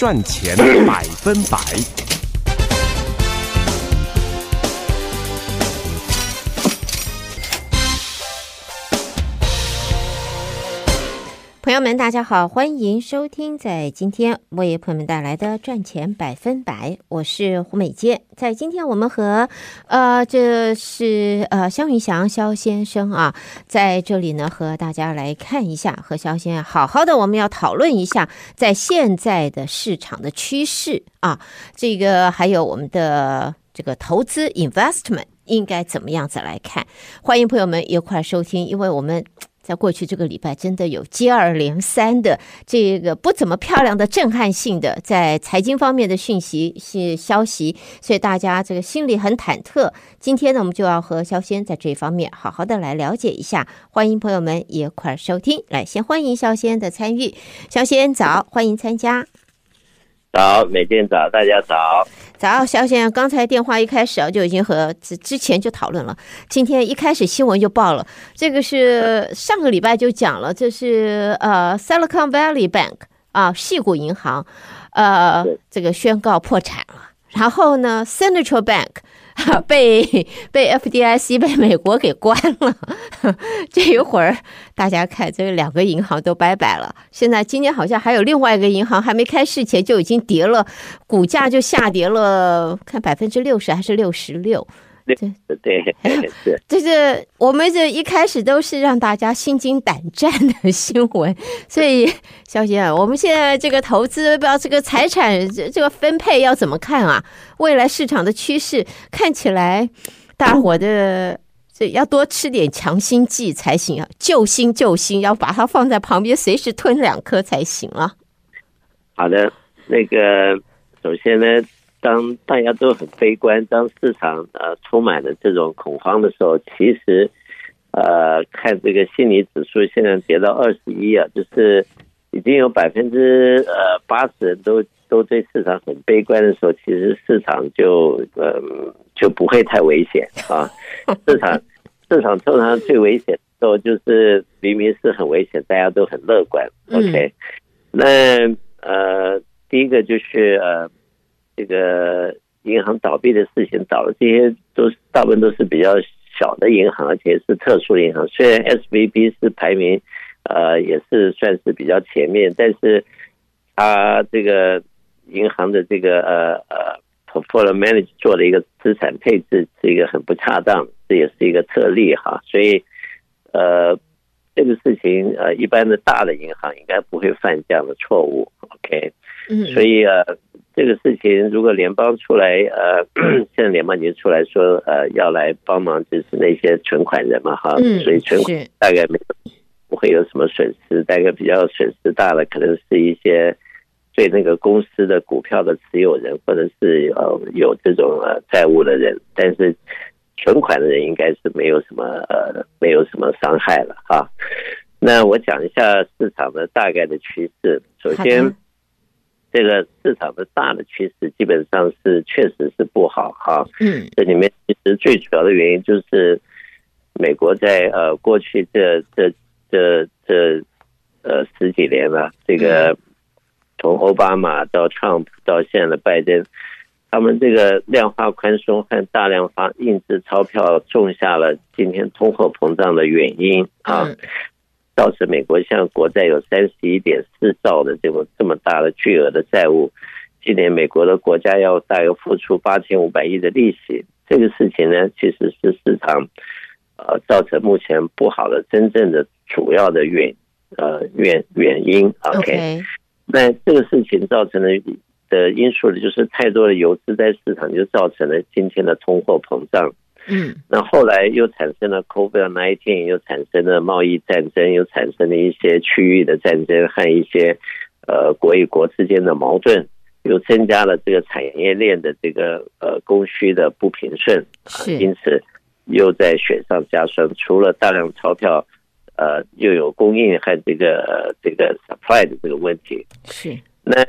赚钱百分百。朋友们，大家好，欢迎收听在今天为朋友们带来的赚钱百分百，我是胡美杰。在今天，我们和呃，这是呃肖云祥肖先生啊，在这里呢，和大家来看一下，和肖先生好好的，我们要讨论一下，在现在的市场的趋势啊，这个还有我们的这个投资 investment 应该怎么样子来看？欢迎朋友们一块收听，因为我们。在过去这个礼拜，真的有接二连三的这个不怎么漂亮的震撼性的在财经方面的讯息是消息，所以大家这个心里很忐忑。今天呢，我们就要和肖先在这方面好好的来了解一下。欢迎朋友们一块儿收听，来先欢迎肖先的参与。肖先早，欢迎参加。早，每天早，大家早。早，肖先生，刚才电话一开始啊，就已经和之之前就讨论了。今天一开始新闻就报了，这个是上个礼拜就讲了，这是呃 Silicon Valley Bank 啊，矽谷银行，呃，这个宣告破产了。然后呢，Central Bank。被被 FDIC 被美国给关了，这一会儿大家看，这两个银行都拜拜了。现在今天好像还有另外一个银行还没开市前就已经跌了，股价就下跌了，看百分之六十还是六十六。对对，对，就是我们这一开始都是让大家心惊胆战的新闻，所以萧先生，我们现在这个投资，不知道这个财产这这个分配要怎么看啊？未来市场的趋势看起来，大伙的这要多吃点强心剂才行啊，救心救心，要把它放在旁边，随时吞两颗才行啊。好的，那个首先呢。当大家都很悲观，当市场呃充满了这种恐慌的时候，其实呃看这个心理指数现在跌到二十一啊，就是已经有百分之呃八十人都都对市场很悲观的时候，其实市场就呃就不会太危险啊。市场市场通常最危险的时候就是明明是很危险，大家都很乐观。OK，那呃第一个就是呃。这个银行倒闭的事情，倒了这些都是大部分都是比较小的银行，而且是特殊银行。虽然 SVB 是排名，呃，也是算是比较前面，但是它这个银行的这个呃呃 portfolio manage 做了一个资产配置是一个很不恰当，这也是一个特例哈。所以呃，这个事情呃，一般的大的银行应该不会犯这样的错误。OK，嗯，所以呃。这个事情，如果联邦出来，呃，现在联邦已经出来说，呃，要来帮忙，就是那些存款人嘛，哈，所以存款大概没有不会有什么损失，大概比较损失大的，可能是一些对那个公司的股票的持有人，或者是呃有这种呃债务的人，但是存款的人应该是没有什么呃没有什么伤害了哈。那我讲一下市场的大概的趋势，首先。这个市场的大的趋势基本上是确实是不好哈，嗯，这里面其实最主要的原因就是美国在呃过去这这这这呃十几年了，这个从奥巴马到 Trump 到现在的拜登，他们这个量化宽松和大量发印制钞票种下了今天通货膨胀的原因啊。造成美国像国债有三十一点四兆的这么这么大的巨额的债务，今年美国的国家要大约付出八千五百亿的利息，这个事情呢，其实是市场呃造成目前不好的真正的主要的原呃原原因。OK，那这个事情造成的的因素呢，就是太多的游资在市场，就造成了今天的通货膨胀。嗯，那后来又产生了 COVID-19，又产生了贸易战争，又产生了一些区域的战争和一些呃国与国之间的矛盾，又增加了这个产业链的这个呃供需的不平顺，啊，因此又在雪上加霜。除了大量钞票，呃，又有供应和这个这个 supply 的这个问题。是，那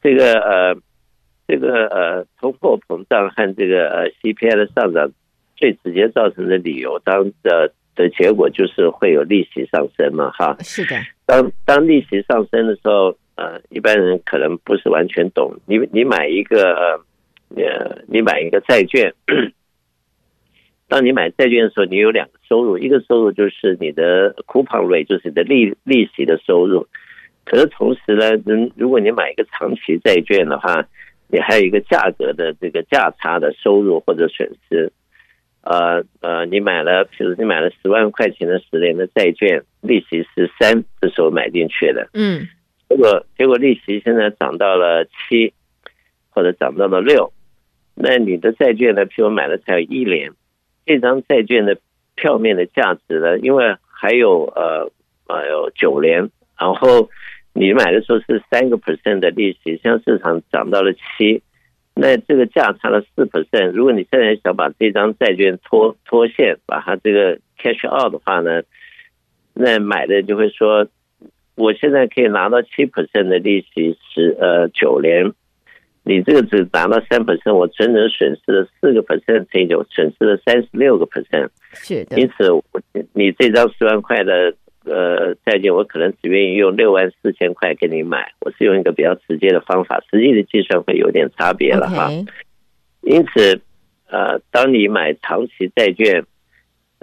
这个呃。这个呃，通货膨胀和这个呃 CPI 的上涨，最直接造成的理由，当的的结果就是会有利息上升嘛，哈。是的。当当利息上升的时候，呃，一般人可能不是完全懂。你你买一个呃，你买一个债券，当你买债券的时候，你有两个收入，一个收入就是你的 coupon rate，就是你的利利息的收入。可是同时呢，如如果你买一个长期债券的话，你还有一个价格的这个价差的收入或者损失。呃呃，你买了，比如你买了十万块钱的十年的债券，利息是三，这时候买进去的，嗯，结果结果利息现在涨到了七，或者涨到了六，那你的债券呢？譬如买了才有一年，这张债券的票面的价值呢？因为还有呃呃有九年，然后你买的时候是三个 percent 的利息，现在市场涨到了七。那这个价差了四 percent，如果你现在想把这张债券脱脱现，把它这个 cash out 的话呢，那买的就会说，我现在可以拿到七 percent 的利息十呃九年，你这个只拿到三 percent，我整整损失了四个 percent 乘以九，损失了三十六个 percent。是的，因此你这张十万块的。呃，债券我可能只愿意用六万四千块给你买，我是用一个比较直接的方法，实际的计算会有点差别了哈。因此，呃，当你买长期债券，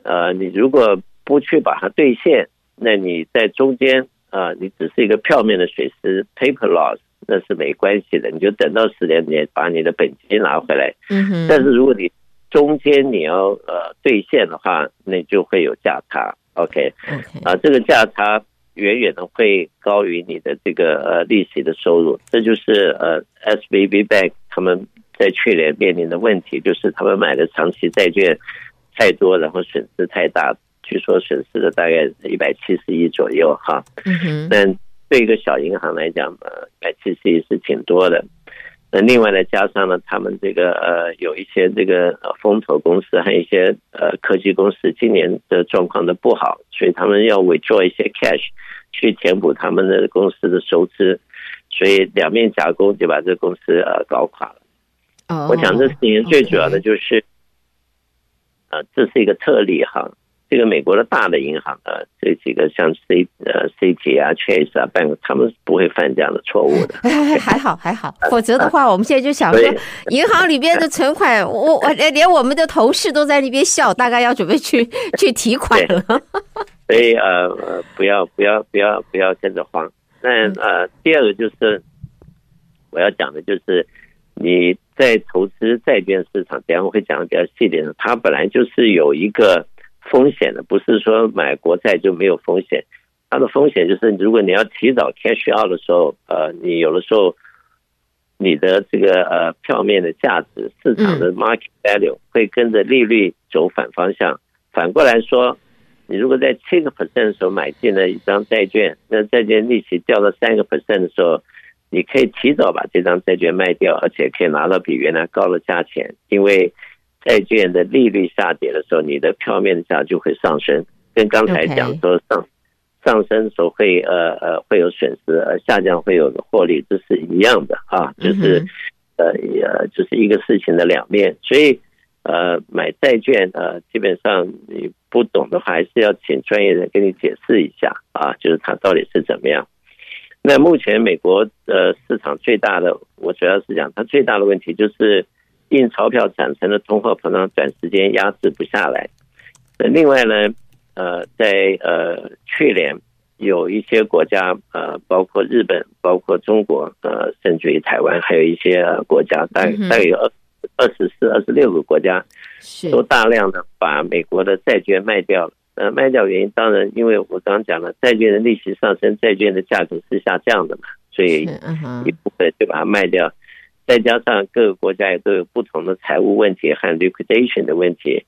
呃，你如果不去把它兑现，那你在中间啊、呃，你只是一个票面的损失 （paper loss），那是没关系的，你就等到十年年把你的本金拿回来。嗯哼。但是如果你中间你要呃兑现的话，那就会有价差。OK，啊，这个价差远远的会高于你的这个呃利息的收入，这就是呃 SVB Bank 他们在去年面临的问题，就是他们买的长期债券太多，然后损失太大，据说损失了大概一百七十亿左右哈。嗯哼，但对一个小银行来讲呃，一百七十亿是挺多的。那另外呢，加上呢，他们这个呃，有一些这个风投公司，还有一些呃科技公司，今年的状况都不好，所以他们要 withdraw 一些 cash 去填补他们的公司的收支，所以两面夹攻就把这公司呃搞垮了。Oh, 我讲这事情最主要的就是，啊 okay.、呃，这是一个特例哈。这个美国的大的银行啊，这几个像 C 呃 Citi 啊、Chase 啊，Bank，他们是不会犯这样的错误的。还好还好，否则的话，我们现在就想说，银行里边的存款，我我连我们的同事都在那边笑，大概要准备去去提款了。所以呃呃，不要不要不要不要跟着慌。那呃，第二个就是我要讲的就是你在投资债券市场，等下我会讲的比较细点，它本来就是有一个。风险的不是说买国债就没有风险，它的风险就是如果你要提早 cash out 的时候，呃，你有的时候你的这个呃票面的价值，市场的 market value 会跟着利率走反方向。反过来说，你如果在七个 percent 的时候买进了一张债券，那债券利息掉到三个 percent 的时候，你可以提早把这张债券卖掉，而且可以拿到比原来高的价钱，因为。债券的利率下跌的时候，你的票面价就会上升，跟刚才讲说上上升的时候会呃呃会有损失，呃下降会有获利，这是一样的啊，就是呃呃就是一个事情的两面。所以呃买债券呃基本上你不懂的话，还是要请专业人给你解释一下啊，就是它到底是怎么样。那目前美国呃市场最大的，我主要是讲它最大的问题就是。印钞票产生的通货膨胀短时间压制不下来。那另外呢，呃，在呃去年有一些国家，呃，包括日本、包括中国，呃，甚至于台湾，还有一些国家，大概大概有二二十四、二十六个国家，都大量的把美国的债券卖掉了。呃，卖掉原因当然，因为我刚刚讲了，债券的利息上升，债券的价格是下降的嘛，所以一部分就把它卖掉。再加上各个国家也都有不同的财务问题和 liquidation 的问题，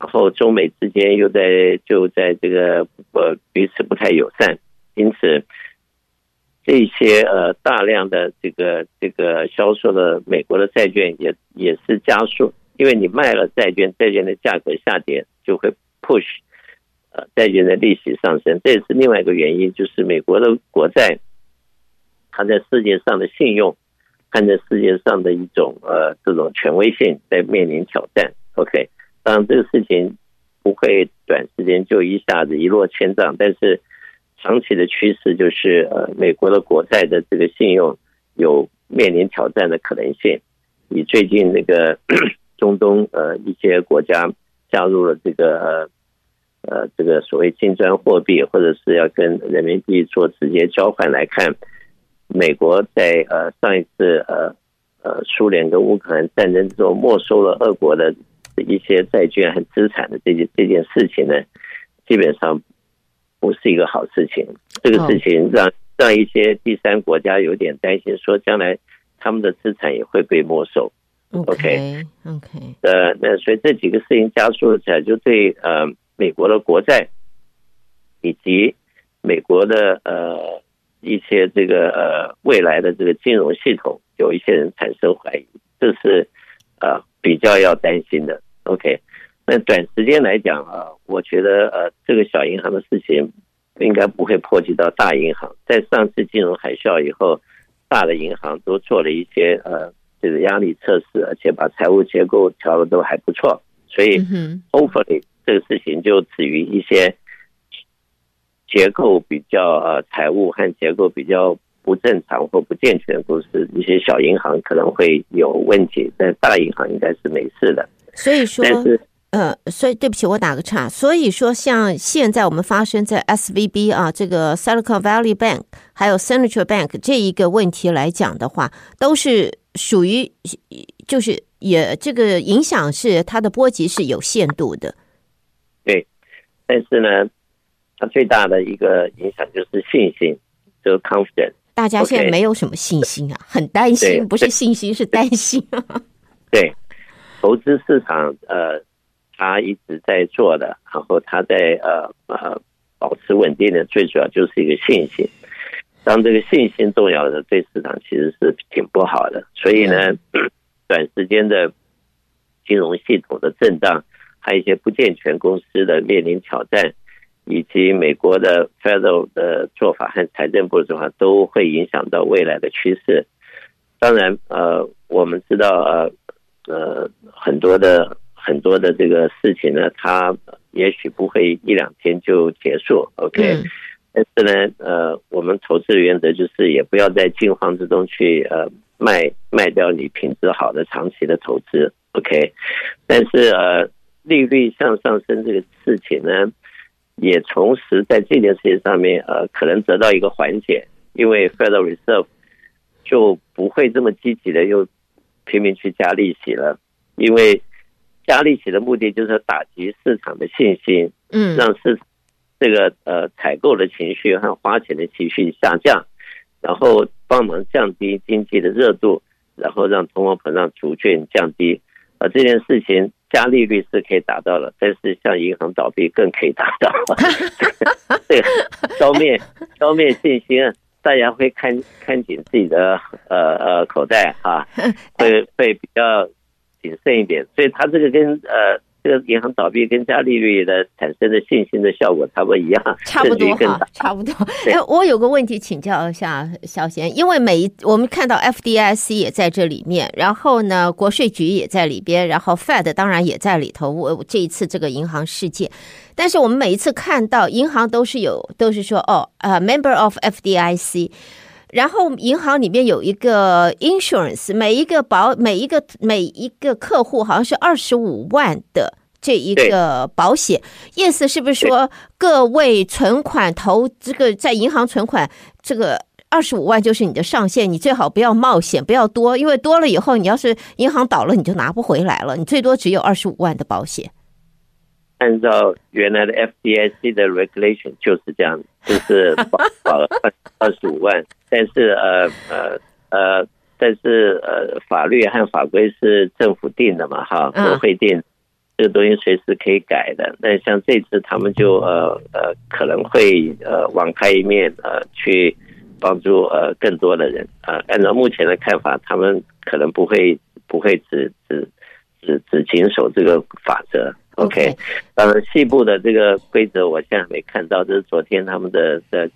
然后中美之间又在就在这个呃彼此不太友善，因此这些呃大量的这个这个销售的美国的债券也也是加速，因为你卖了债券，债券的价格下跌就会 push 呃债券的利息上升，这也是另外一个原因，就是美国的国债它在世界上的信用。看着世界上的一种呃这种权威性在面临挑战，OK，当然这个事情不会短时间就一下子一落千丈，但是长期的趋势就是呃，美国的国债的这个信用有面临挑战的可能性。以最近那个 中东呃一些国家加入了这个呃这个所谓金砖货币，或者是要跟人民币做直接交换来看，美国在呃上一次呃呃苏联跟乌克兰战争之后没收了俄国的一些债券和资产的这件这件事情呢，基本上不是一个好事情。这个事情让让一些第三国家有点担心，说将来。他们的资产也会被没收。OK OK，呃，那所以这几个事情加速起来，就对呃美国的国债以及美国的呃一些这个呃未来的这个金融系统，有一些人产生怀疑，这是呃比较要担心的。OK，那短时间来讲啊，我觉得呃这个小银行的事情应该不会波及到大银行。在上次金融海啸以后。大的银行都做了一些呃这个压力测试，而且把财务结构调的都还不错，所以 hopefully 这个事情就止于一些结构比较呃财务和结构比较不正常或不健全的公司，一些小银行可能会有问题，但大银行应该是没事的。所以说。呃，所以对不起，我打个岔。所以说，像现在我们发生在 SVB 啊，这个 Silicon Valley Bank 还有 Central Bank 这一个问题来讲的话，都是属于就是也这个影响是它的波及是有限度的。对，但是呢，它最大的一个影响就是信心，就是 confidence。大家现在没有什么信心啊，很担心，不是信心是担心啊。对，投资市场呃。他一直在做的，然后他在呃呃保持稳定的，最主要就是一个信心。当这个信心动摇的，对市场其实是挺不好的。所以呢，短时间的金融系统的震荡，还有一些不健全公司的面临挑战，以及美国的 Federal 的做法和财政部的做法，都会影响到未来的趋势。当然，呃，我们知道，呃呃，很多的。很多的这个事情呢，它也许不会一两天就结束，OK？嗯。但是呢，呃，我们投资的原则就是，也不要在惊慌之中去呃卖卖掉你品质好的长期的投资，OK？但是呃，利率向上升这个事情呢，也同时在这件事情上面呃，可能得到一个缓解，因为 Federal Reserve 就不会这么积极的又拼命去加利息了，因为。加利息的目的就是打击市场的信心，嗯，让市这个呃采购的情绪和花钱的情绪下降，然后帮忙降低经济的热度，然后让通货膨胀逐渐降低。而这件事情加利率是可以达到了，但是像银行倒闭更可以达到。这个消灭消灭信心，大家会看看紧自己的呃呃口袋啊，会会比较。谨慎一点，所以它这个跟呃这个银行倒闭跟加利率的产生的信心的效果差不多一样，差不多哈，差不多。哎，我有个问题请教一下小贤，因为每一我们看到 FDIC 也在这里面，然后呢国税局也在里边，然后 Fed 当然也在里头。我这一次这个银行事件，但是我们每一次看到银行都是有都是说哦呃 Member of FDIC。然后银行里面有一个 insurance，每一个保每一个每一个客户好像是二十五万的这一个保险，意思是不是说各位存款投这个在银行存款这个二十五万就是你的上限，你最好不要冒险，不要多，因为多了以后你要是银行倒了你就拿不回来了，你最多只有二十五万的保险。按照原来的 FDIC 的 regulation 就是这样，就是保保了二二十五万，但是呃呃呃，但是呃法律和法规是政府定的嘛，哈，国会定，这个东西随时可以改的。但像这次他们就呃呃可能会呃网开一面呃去帮助呃更多的人啊，呃。按照目前的看法，他们可能不会不会只只只只谨守这个法则。OK，当然，细部的这个规则我现在没看到。这是昨天他们的的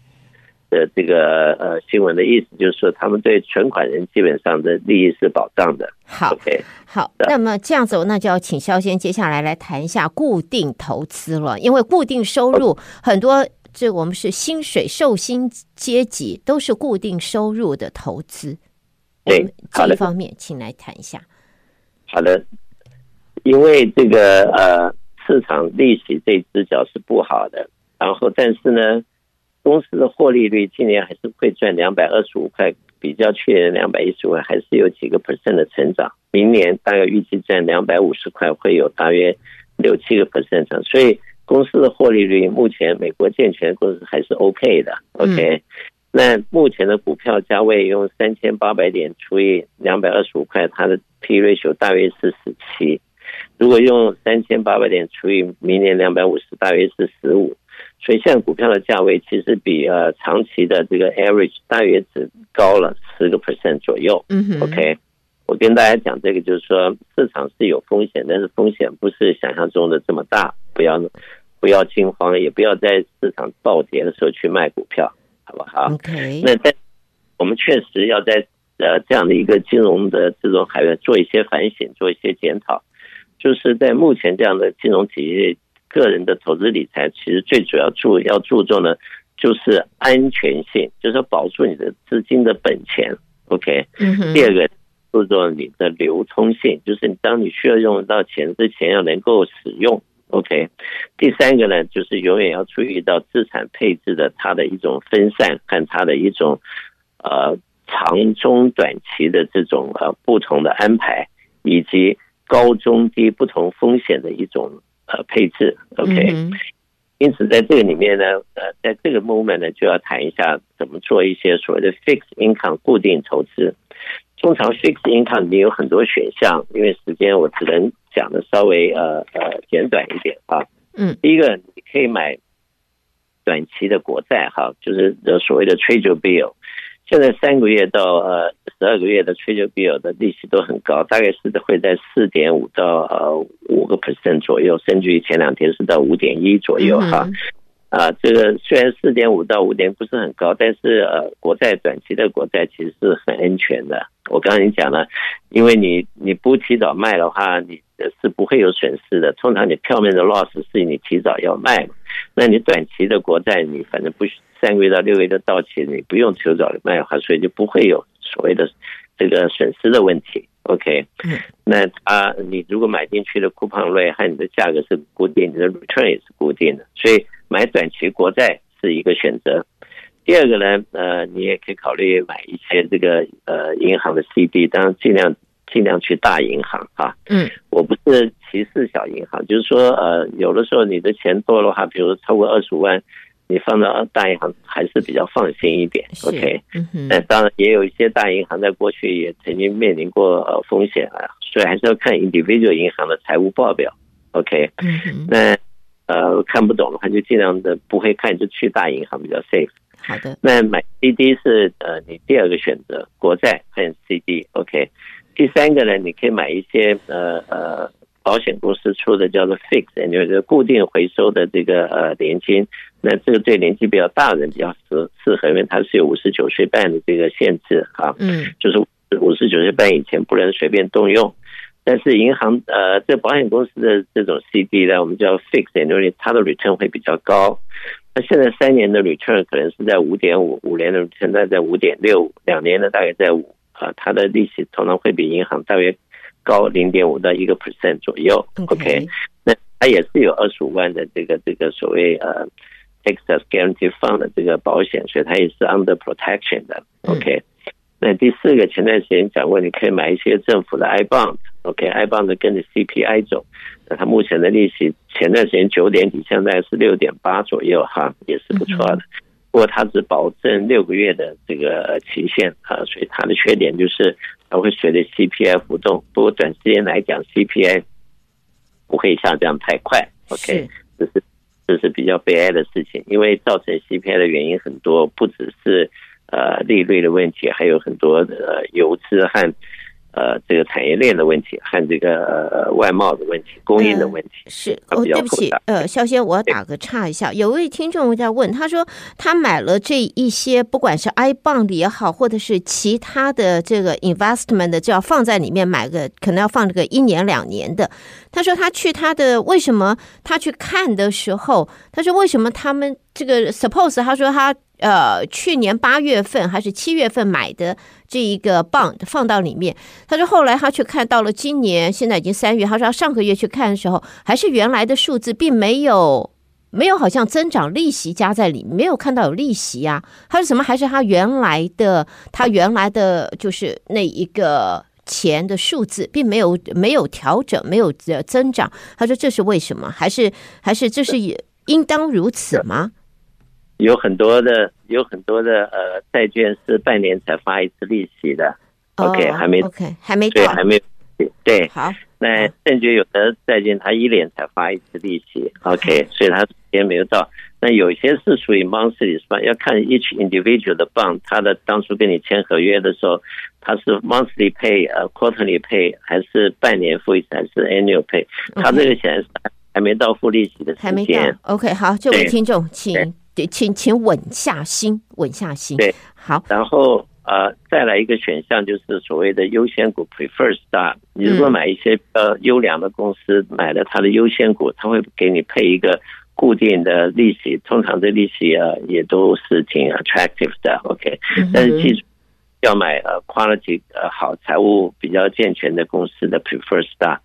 的这个呃新闻的意思，就是说他们对存款人基本上的利益是保障的。好，OK，好，那么这样子，那就要请肖先接下来来谈一下固定投资了，因为固定收入很多这我们是薪水受薪阶级，都是固定收入的投资。对，这一方面，请来谈一下。好的，因为这个呃，市场利息这只脚是不好的，然后但是呢，公司的获利率今年还是会赚两百二十五块，比较去年两百一十五块，还是有几个 percent 的成长。明年大概预计赚两百五十块，会有大约六七个 percent 成长，所以公司的获利率目前美国健全公司还是 OK 的。OK，、嗯、那目前的股票价位用三千八百点除以两百二十五块，它的 P ratio 大约是十七。如果用三千八百点除以明年两百五十，大约是十五。所以现在股票的价位其实比呃长期的这个 average 大约只高了十个 percent 左右。嗯哼，OK，我跟大家讲这个就是说市场是有风险，但是风险不是想象中的这么大，不要不要惊慌，也不要在市场暴跌的时候去卖股票，好不好？OK，那在我们确实要在呃这样的一个金融的这种海外做一些反省，做一些检讨，就是在目前这样的金融体系。个人的投资理财其实最主要注要注重的，就是安全性，就是保住你的资金的本钱。OK，嗯第二个注重你的流通性，就是你当你需要用到钱之前要能够使用。OK，第三个呢，就是永远要注意到资产配置的它的一种分散和它的一种呃长中短期的这种呃不同的安排，以及高中低不同风险的一种。呃，配置 OK，因此在这个里面呢，呃，在这个 moment 呢，就要谈一下怎么做一些所谓的 fixed income 固定投资。通常 fixed income 你有很多选项，因为时间我只能讲的稍微呃呃简短一点啊。嗯，第一个你可以买短期的国债哈，就是所谓的 Treasury bill。现在三个月到呃十二个月的 Treasury bill 的利息都很高，大概是会在四点五到呃五个 percent 左右，甚至于前两天是到五点一左右哈。啊，这个虽然四点五到五点不是很高，但是呃国债短期的国债其实是很安全的。我刚才你讲了，因为你你不提早卖的话，你是不会有损失的。通常你票面的 loss 是你提早要卖，那你短期的国债你反正不需。三个月到六个月的到期，你不用求早的卖的话，所以就不会有所谓的这个损失的问题。OK，那啊，你如果买进去的 coupon rate 和你的价格是固定，你的 return 也是固定的，所以买短期国债是一个选择。第二个呢，呃，你也可以考虑买一些这个呃银行的 CD，当然尽量尽量去大银行啊。嗯，我不是歧视小银行，就是说呃，有的时候你的钱多的话，比如说超过二十五万。你放到大银行还是比较放心一点，OK？嗯，但当然也有一些大银行在过去也曾经面临过呃风险啊，所以还是要看 individual 银行的财务报表，OK？嗯，那呃看不懂的话就尽量的不会看，就去大银行比较 safe。好的，那买 CD 是呃你第二个选择，国债和 CD，OK？第三个呢，你可以买一些呃呃。保险公司出的叫做 fixed，就是固定回收的这个呃年金，那这个对年纪比较大的人比较适适合，因为它是有五十九岁半的这个限制啊，嗯，就是五十九岁半以前不能随便动用。但是银行呃，这保险公司的这种 CD 呢，我们叫 fixed，因为它的 return 会比较高。那现在三年的 return 可能是在五点五，五年的 return 在在五点六，两年的大概在五啊，它的利息通常会比银行大约。高零点五到一个 percent 左右，OK，那它也是有二十五万的这个这个所谓呃 excess guarantee fund 的这个保险，所以它也是 under protection 的，OK。那第四个前段时间讲过，你可以买一些政府的 I bond，OK，I bond 跟着 CPI 走，那它目前的利息前段时间九点几，现在是六点八左右哈，也是不错的。不过它只保证六个月的这个期限啊，所以它的缺点就是。它会随着 CPI 浮动，不过短时间来讲，CPI 不会下降太快。OK，这是这是比较悲哀的事情，因为造成 CPI 的原因很多，不只是呃利率的问题，还有很多的油资和。呃，这个产业链的问题和这个呃外贸的问题、供应的问题、呃、是哦，对不起，呃，萧先，我要打个岔一下，有位听众在问，他说他买了这一些，不管是 I bond 也好，或者是其他的这个 investment 的，就要放在里面买个，可能要放这个一年两年的。他说他去他的为什么他去看的时候，他说为什么他们这个 suppose 他说他呃去年八月份还是七月份买的这一个棒放到里面，他说后来他却看到了今年现在已经三月，他说他上个月去看的时候还是原来的数字，并没有没有好像增长利息加在里面，没有看到有利息啊。他说什么还是他原来的他原来的就是那一个钱的数字，并没有没有调整，没有增长。他说这是为什么？还是还是这是也应当如此吗？有很多的，有很多的呃债券是半年才发一次利息的。Oh, OK，还没 OK，还没对，还没对。好，那甚至有的债券它一年才发一次利息。OK，所以它时间没有到。那有些是属于 monthly，是吧？要看 each individual 的 bond，它的当初跟你签合约的时候，它是 monthly pay，呃，quarterly pay，还是半年付一次，还是 annual pay？它这个钱是还没到付利息的时间。还没到。OK，好，这位听众，请。请请稳下心，稳下心。对，好。然后呃，再来一个选项就是所谓的优先股 （preferred stock）。你如果买一些呃优良的公司，买了它的优先股，它会给你配一个固定的利息，通常这利息啊也都是挺 attractive 的。OK，但是记住要买呃 quality 呃好、财务比较健全的公司的 preferred stock。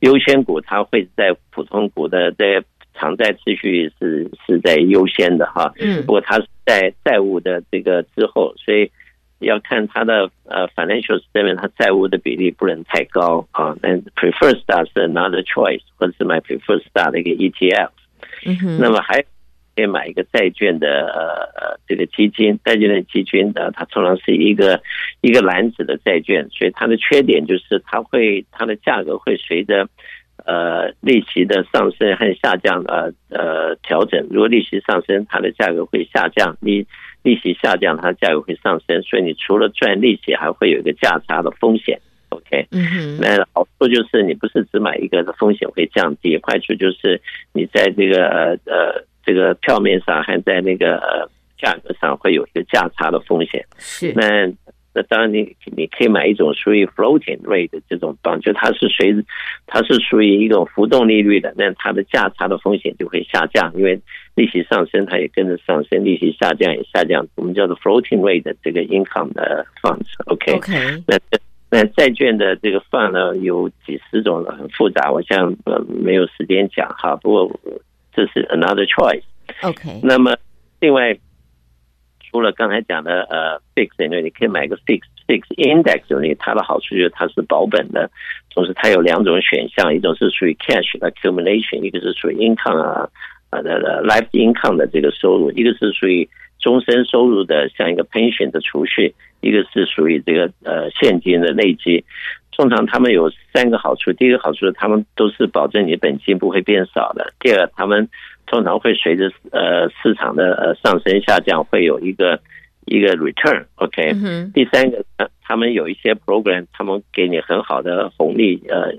优先股它会在普通股的在。偿债次序是是在优先的哈，嗯，不过它是在债务的这个之后，所以要看它的呃 financial statement，它债务的比例不能太高啊。那 preferred star 是 another choice，或者是买 preferred star 的一个 ETF。嗯哼，那么还可以买一个债券的呃呃这个基金，债券的基金的它通常是一个一个篮子的债券，所以它的缺点就是它会它的价格会随着。呃，利息的上升和下降，呃呃，调整。如果利息上升，它的价格会下降；利利息下降，它的价格会上升。所以你除了赚利息，还会有一个价差的风险。OK，嗯哼，那好处就是你不是只买一个的风险会降低，坏处就是你在这个呃呃这个票面上还在那个呃价格上会有一个价差的风险。是那。那当然，你你可以买一种属于 floating rate 的这种 bond，就它是随它是属于一种浮动利率的，那它的价差的风险就会下降，因为利息上升，它也跟着上升；利息下降也下降。我们叫做 floating rate 的这个 income 的 funds，OK？、Okay? 那那债券的这个 fund 呢，有几十种了，很复杂，我想呃没有时间讲哈。不过这是 another choice，OK？、那么另外。除了刚才讲的呃 fixed annuity，你可以买个 fix fix index annuity，它的好处就是它是保本的，同时它有两种选项，一种是属于 cash accumulation，一个是属于 income 啊啊的的 life income 的这个收入，一个是属于终身收入的，像一个 pension 的储蓄，一个是属于这个呃现金的累积。通常他们有三个好处，第一个好处是他们都是保证你本金不会变少的，第二他们。通常会随着呃市场的呃上升下降，会有一个一个 return，OK。嗯第三个，他们有一些 program，他们给你很好的红利，呃，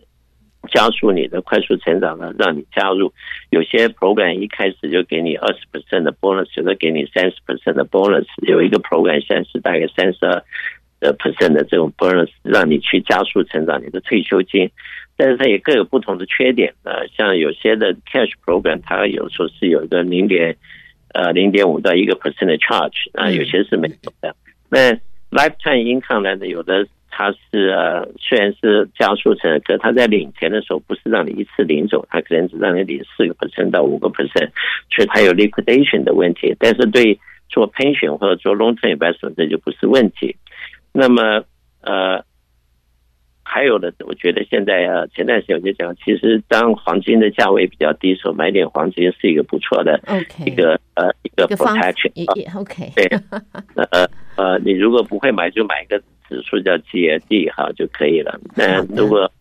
加速你的快速成长呢，让你加入。有些 program 一开始就给你二十 percent 的 bonus，有的给你三十 percent 的 bonus。有一个 program 现在是大概三十二的 percent 的这种 bonus，让你去加速成长你的退休金。但是它也各有不同的缺点，呃，像有些的 cash program，它有时候是有一个零点呃零点五到一个 percent 的 charge，啊，有些是没有的。那 lifetime income 呢，有的它是呃虽然是加速成，可它在领钱的时候不是让你一次领走，它可能只让你领四个 percent 到五个 percent，所以它有 liquidation 的问题。但是对做 pension 或者做 long term investment 这就不是问题。那么呃。还有的，我觉得现在啊，前段时间我就讲，其实当黄金的价位比较低的时候，买点黄金是一个不错的一个.呃一个 protection。OK，对，呃呃，你如果不会买，就买一个指数叫 GLD 哈就可以了。那如果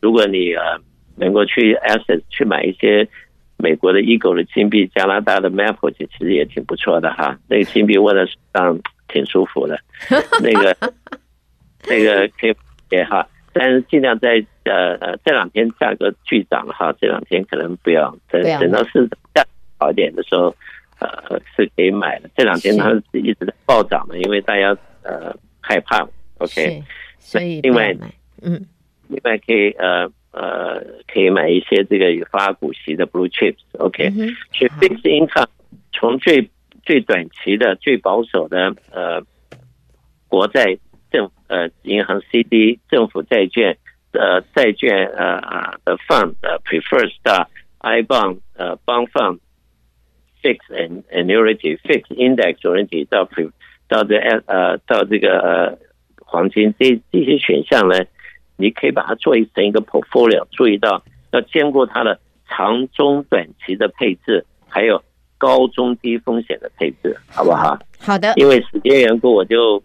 如果你呃能够去 Asset 去买一些美国的 Eagle 的金币，加拿大的 Maple 其实也挺不错的哈。那个金币握在手上挺舒服的，那个那个可以给哈。但是尽量在呃呃这两天价格巨涨哈，这两天可能不要等等到市场好一点的时候，呃是可以买的。这两天它是一直在暴涨的，因为大家呃害怕。OK，所以另外嗯，另外可以呃呃可以买一些这个有发股息的 blue chips。OK，所以 fixed income 从最最短期的、最保守的呃国债政呃银行 CD 政府债券呃债券呃的 fund 呃 preferred stock I bond 呃 bond fund fixed and annuity fixed index annuity 到 pre 到这呃到这个呃黄金这这些选项呢，你可以把它做成一个 portfolio，注意到要兼顾它的长中短期的配置，还有高中低风险的配置，好不好？好的，因为时间缘故，我就。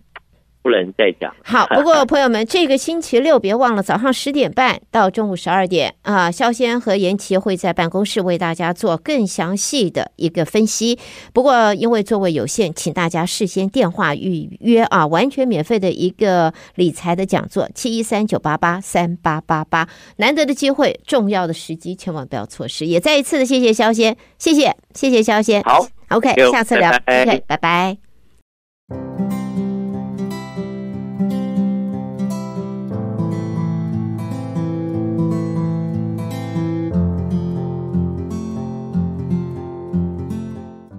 不能再讲。好，不过朋友们，这个星期六别忘了早上十点半到中午十二点啊，肖先和妍琪会在办公室为大家做更详细的一个分析。不过因为座位有限，请大家事先电话预约啊，完全免费的一个理财的讲座，七一三九八八三八八八，难得的机会，重要的时机，千万不要错失。也再一次的谢谢肖先，谢谢谢谢肖先。好，OK，下次聊。OK，拜拜。